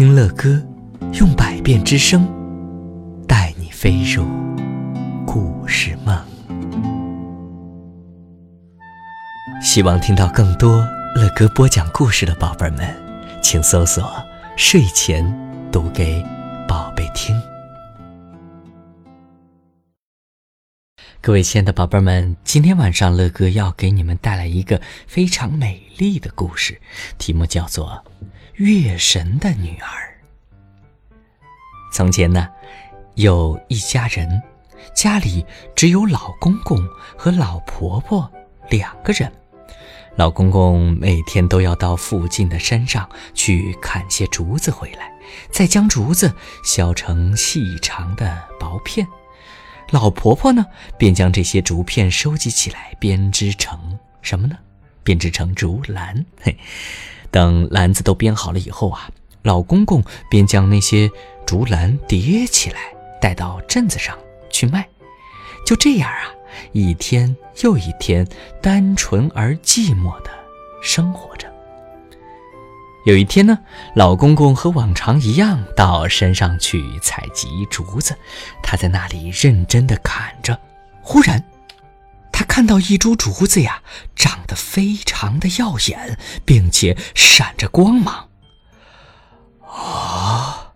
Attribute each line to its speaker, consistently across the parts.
Speaker 1: 听乐歌，用百变之声带你飞入故事梦。希望听到更多乐歌播讲故事的宝贝们，请搜索“睡前读给宝贝听”。各位亲爱的宝贝们，今天晚上乐哥要给你们带来一个非常美丽的故事，题目叫做《月神的女儿》。从前呢，有一家人，家里只有老公公和老婆婆两个人。老公公每天都要到附近的山上去砍些竹子回来，再将竹子削成细长的薄片。老婆婆呢，便将这些竹片收集起来，编织成什么呢？编织成竹篮。嘿，等篮子都编好了以后啊，老公公便将那些竹篮叠起来，带到镇子上去卖。就这样啊，一天又一天，单纯而寂寞的生活着。有一天呢，老公公和往常一样到山上去采集竹子，他在那里认真的砍着。忽然，他看到一株竹子呀，长得非常的耀眼，并且闪着光芒。
Speaker 2: 啊，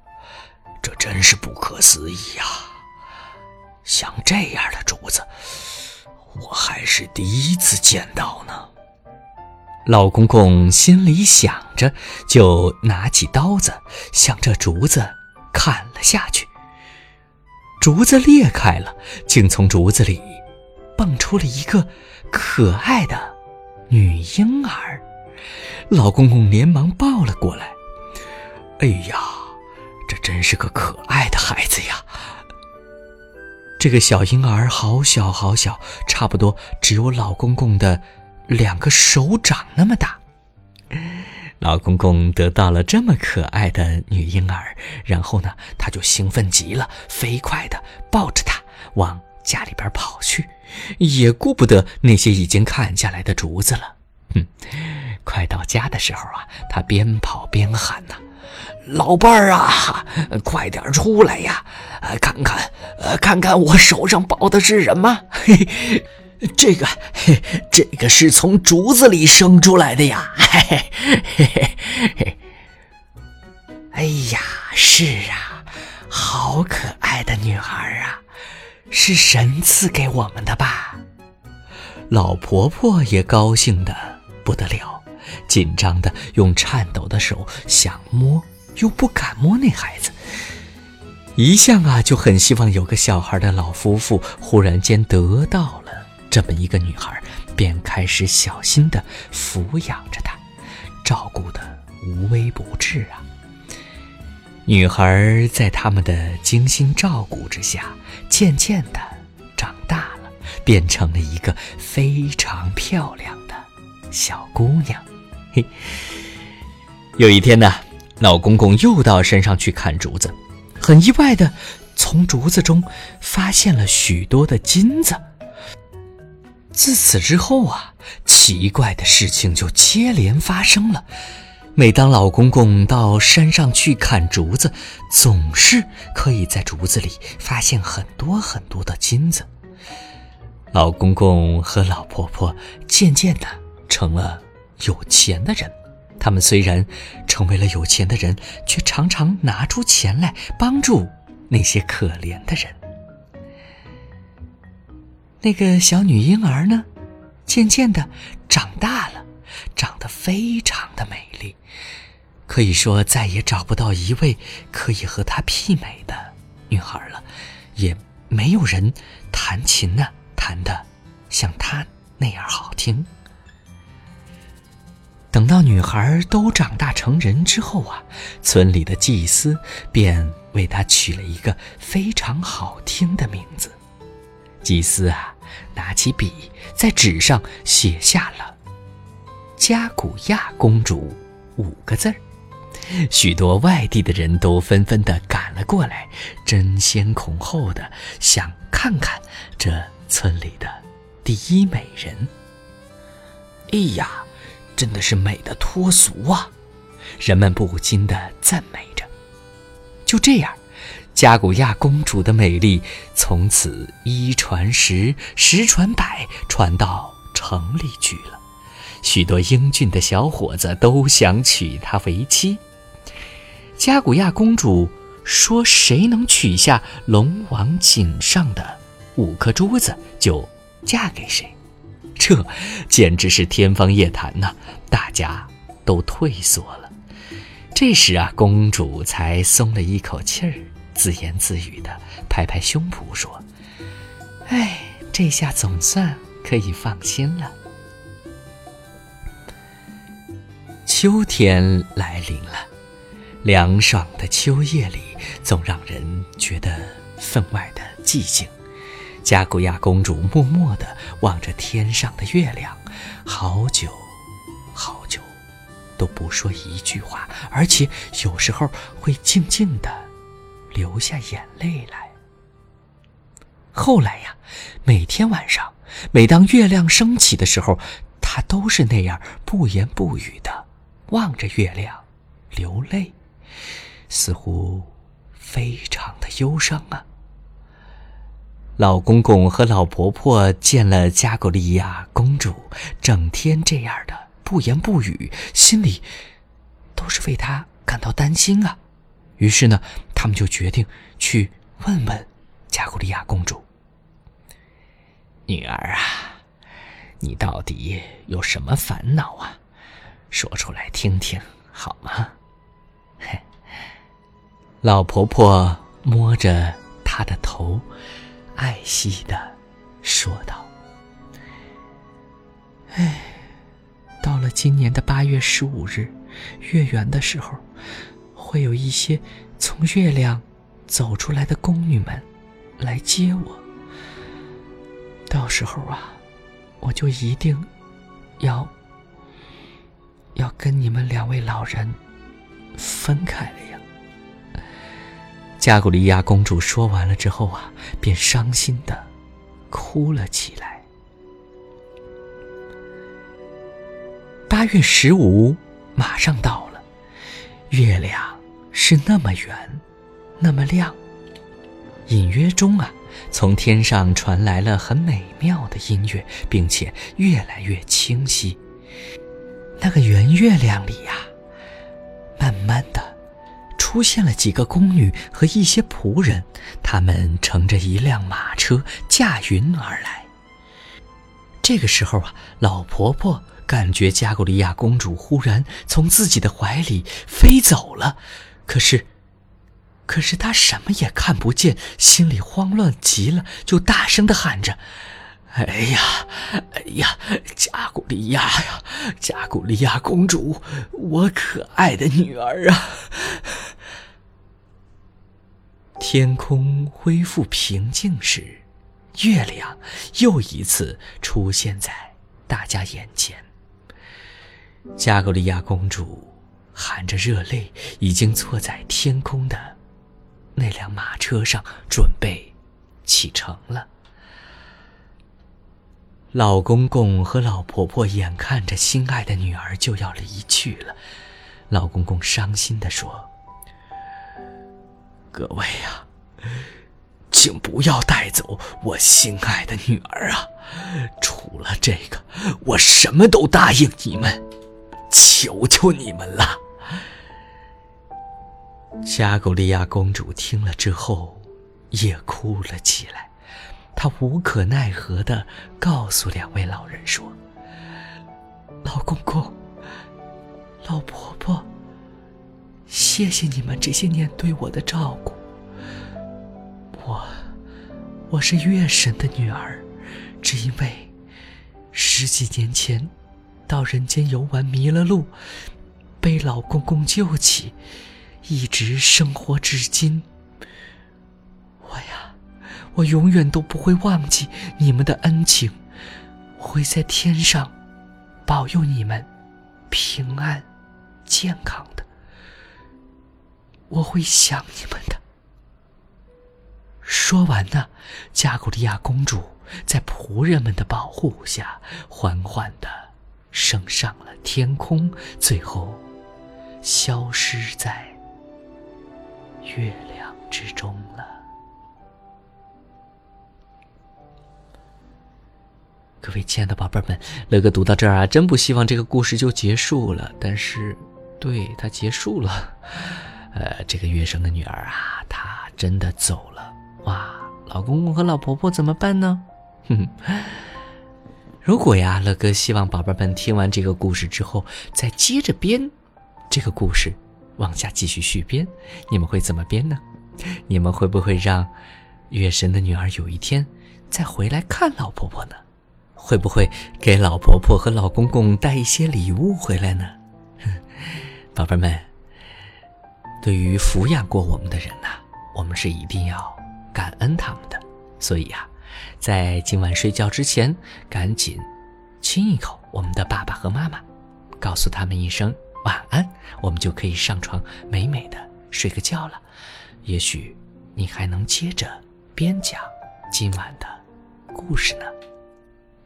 Speaker 2: 这真是不可思议呀！像这样的竹子，我还是第一次见到呢。
Speaker 1: 老公公心里想着，就拿起刀子，向这竹子砍了下去。竹子裂开了，竟从竹子里蹦出了一个可爱的女婴儿。老公公连忙抱了过来。
Speaker 2: 哎呀，这真是个可爱的孩子呀！
Speaker 1: 这个小婴儿好小好小，差不多只有老公公的。两个手掌那么大，老公公得到了这么可爱的女婴儿，然后呢，他就兴奋极了，飞快地抱着她往家里边跑去，也顾不得那些已经砍下来的竹子了。哼，快到家的时候啊，他边跑边喊呐：“
Speaker 2: 老伴儿啊，快点出来呀，看看，呃，看看我手上抱的是什么？”嘿 这个，这个是从竹子里生出来的呀！嘿嘿嘿嘿。
Speaker 3: 哎呀，是啊，好可爱的女孩啊，是神赐给我们的吧？
Speaker 1: 老婆婆也高兴的不得了，紧张的用颤抖的手想摸，又不敢摸那孩子。一向啊就很希望有个小孩的老夫妇，忽然间得到了。这么一个女孩，便开始小心地抚养着她，照顾得无微不至啊。女孩在他们的精心照顾之下，渐渐地长大了，变成了一个非常漂亮的小姑娘。嘿，有一天呢，老公公又到山上去砍竹子，很意外的从竹子中发现了许多的金子。自此之后啊，奇怪的事情就接连发生了。每当老公公到山上去砍竹子，总是可以在竹子里发现很多很多的金子。老公公和老婆婆渐渐的成了有钱的人。他们虽然成为了有钱的人，却常常拿出钱来帮助那些可怜的人。那个小女婴儿呢，渐渐的长大了，长得非常的美丽，可以说再也找不到一位可以和她媲美的女孩了，也没有人弹琴呢，弹的像她那样好听。等到女孩都长大成人之后啊，村里的祭司便为她取了一个非常好听的名字。祭司啊，拿起笔在纸上写下了“加古亚公主”五个字儿。许多外地的人都纷纷的赶了过来，争先恐后的想看看这村里的第一美人。哎呀，真的是美的脱俗啊！人们不禁的赞美着。就这样，加古亚公主的美丽从此一传十，十传百，传到城里去了。许多英俊的小伙子都想娶她为妻。加古亚公主说：“谁能取下龙王颈上的五颗珠子，就嫁给谁。”这简直是天方夜谭呐！大家都退缩了。这时啊，公主才松了一口气儿，自言自语的拍拍胸脯说：“哎，这下总算可以放心了。”秋天来临了，凉爽的秋夜里总让人觉得分外的寂静。加古亚公主默默地望着天上的月亮，好久，好久。都不说一句话，而且有时候会静静的流下眼泪来。后来呀，每天晚上，每当月亮升起的时候，他都是那样不言不语的望着月亮，流泪，似乎非常的忧伤啊。老公公和老婆婆见了加古利亚公主，整天这样的。不言不语，心里都是为她感到担心啊。于是呢，他们就决定去问问加古利亚公主：“
Speaker 2: 女儿啊，你到底有什么烦恼啊？说出来听听好吗？”
Speaker 1: 嘿，老婆婆摸着她的头，爱惜的说道：“哎。”到了今年的八月十五日，月圆的时候，会有一些从月亮走出来的宫女们来接我。到时候啊，我就一定要要跟你们两位老人分开了呀。加古利亚公主说完了之后啊，便伤心的哭了起来。八月十五马上到了，月亮是那么圆，那么亮。隐约中啊，从天上传来了很美妙的音乐，并且越来越清晰。那个圆月亮里呀，慢慢的出现了几个宫女和一些仆人，他们乘着一辆马车驾云而来。这个时候啊，老婆婆。感觉加古利亚公主忽然从自己的怀里飞走了，可是，可是他什么也看不见，心里慌乱极了，就大声的喊着：“哎呀，哎呀，加古利亚呀，加古利亚公主，我可爱的女儿啊！”天空恢复平静时，月亮又一次出现在大家眼前。加古利亚公主含着热泪，已经坐在天空的那辆马车上，准备启程了。老公公和老婆婆眼看着心爱的女儿就要离去了，老公公伤心的说：“各位呀，请不要带走我心爱的女儿啊！除了这个，我什么都答应你们。”求求你们了！加古利亚公主听了之后，也哭了起来。她无可奈何的告诉两位老人说：“老公公，老婆婆，谢谢你们这些年对我的照顾。我，我是月神的女儿，只因为十几年前……”到人间游玩迷了路，被老公公救起，一直生活至今。我呀，我永远都不会忘记你们的恩情，会在天上保佑你们平安健康的。我会想你们的。说完呢，加古利亚公主在仆人们的保护下，缓缓的。升上了天空，最后消失在月亮之中了。各位亲爱的宝贝们，乐哥读到这儿啊，真不希望这个故事就结束了。但是，对它结束了。呃，这个月生的女儿啊，她真的走了。哇，老公公和老婆婆怎么办呢？哼哼。如果呀，乐哥希望宝贝们听完这个故事之后，再接着编这个故事，往下继续续编，你们会怎么编呢？你们会不会让月神的女儿有一天再回来看老婆婆呢？会不会给老婆婆和老公公带一些礼物回来呢？宝贝们，对于抚养过我们的人呐，我们是一定要感恩他们的。所以呀，在今晚睡觉之前，赶紧亲一口我们的爸爸和妈妈，告诉他们一声晚安，我们就可以上床美美的睡个觉了。也许你还能接着边讲今晚的故事呢。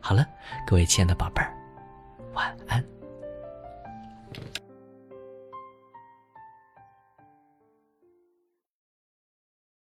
Speaker 1: 好了，各位亲爱的宝贝儿，晚安。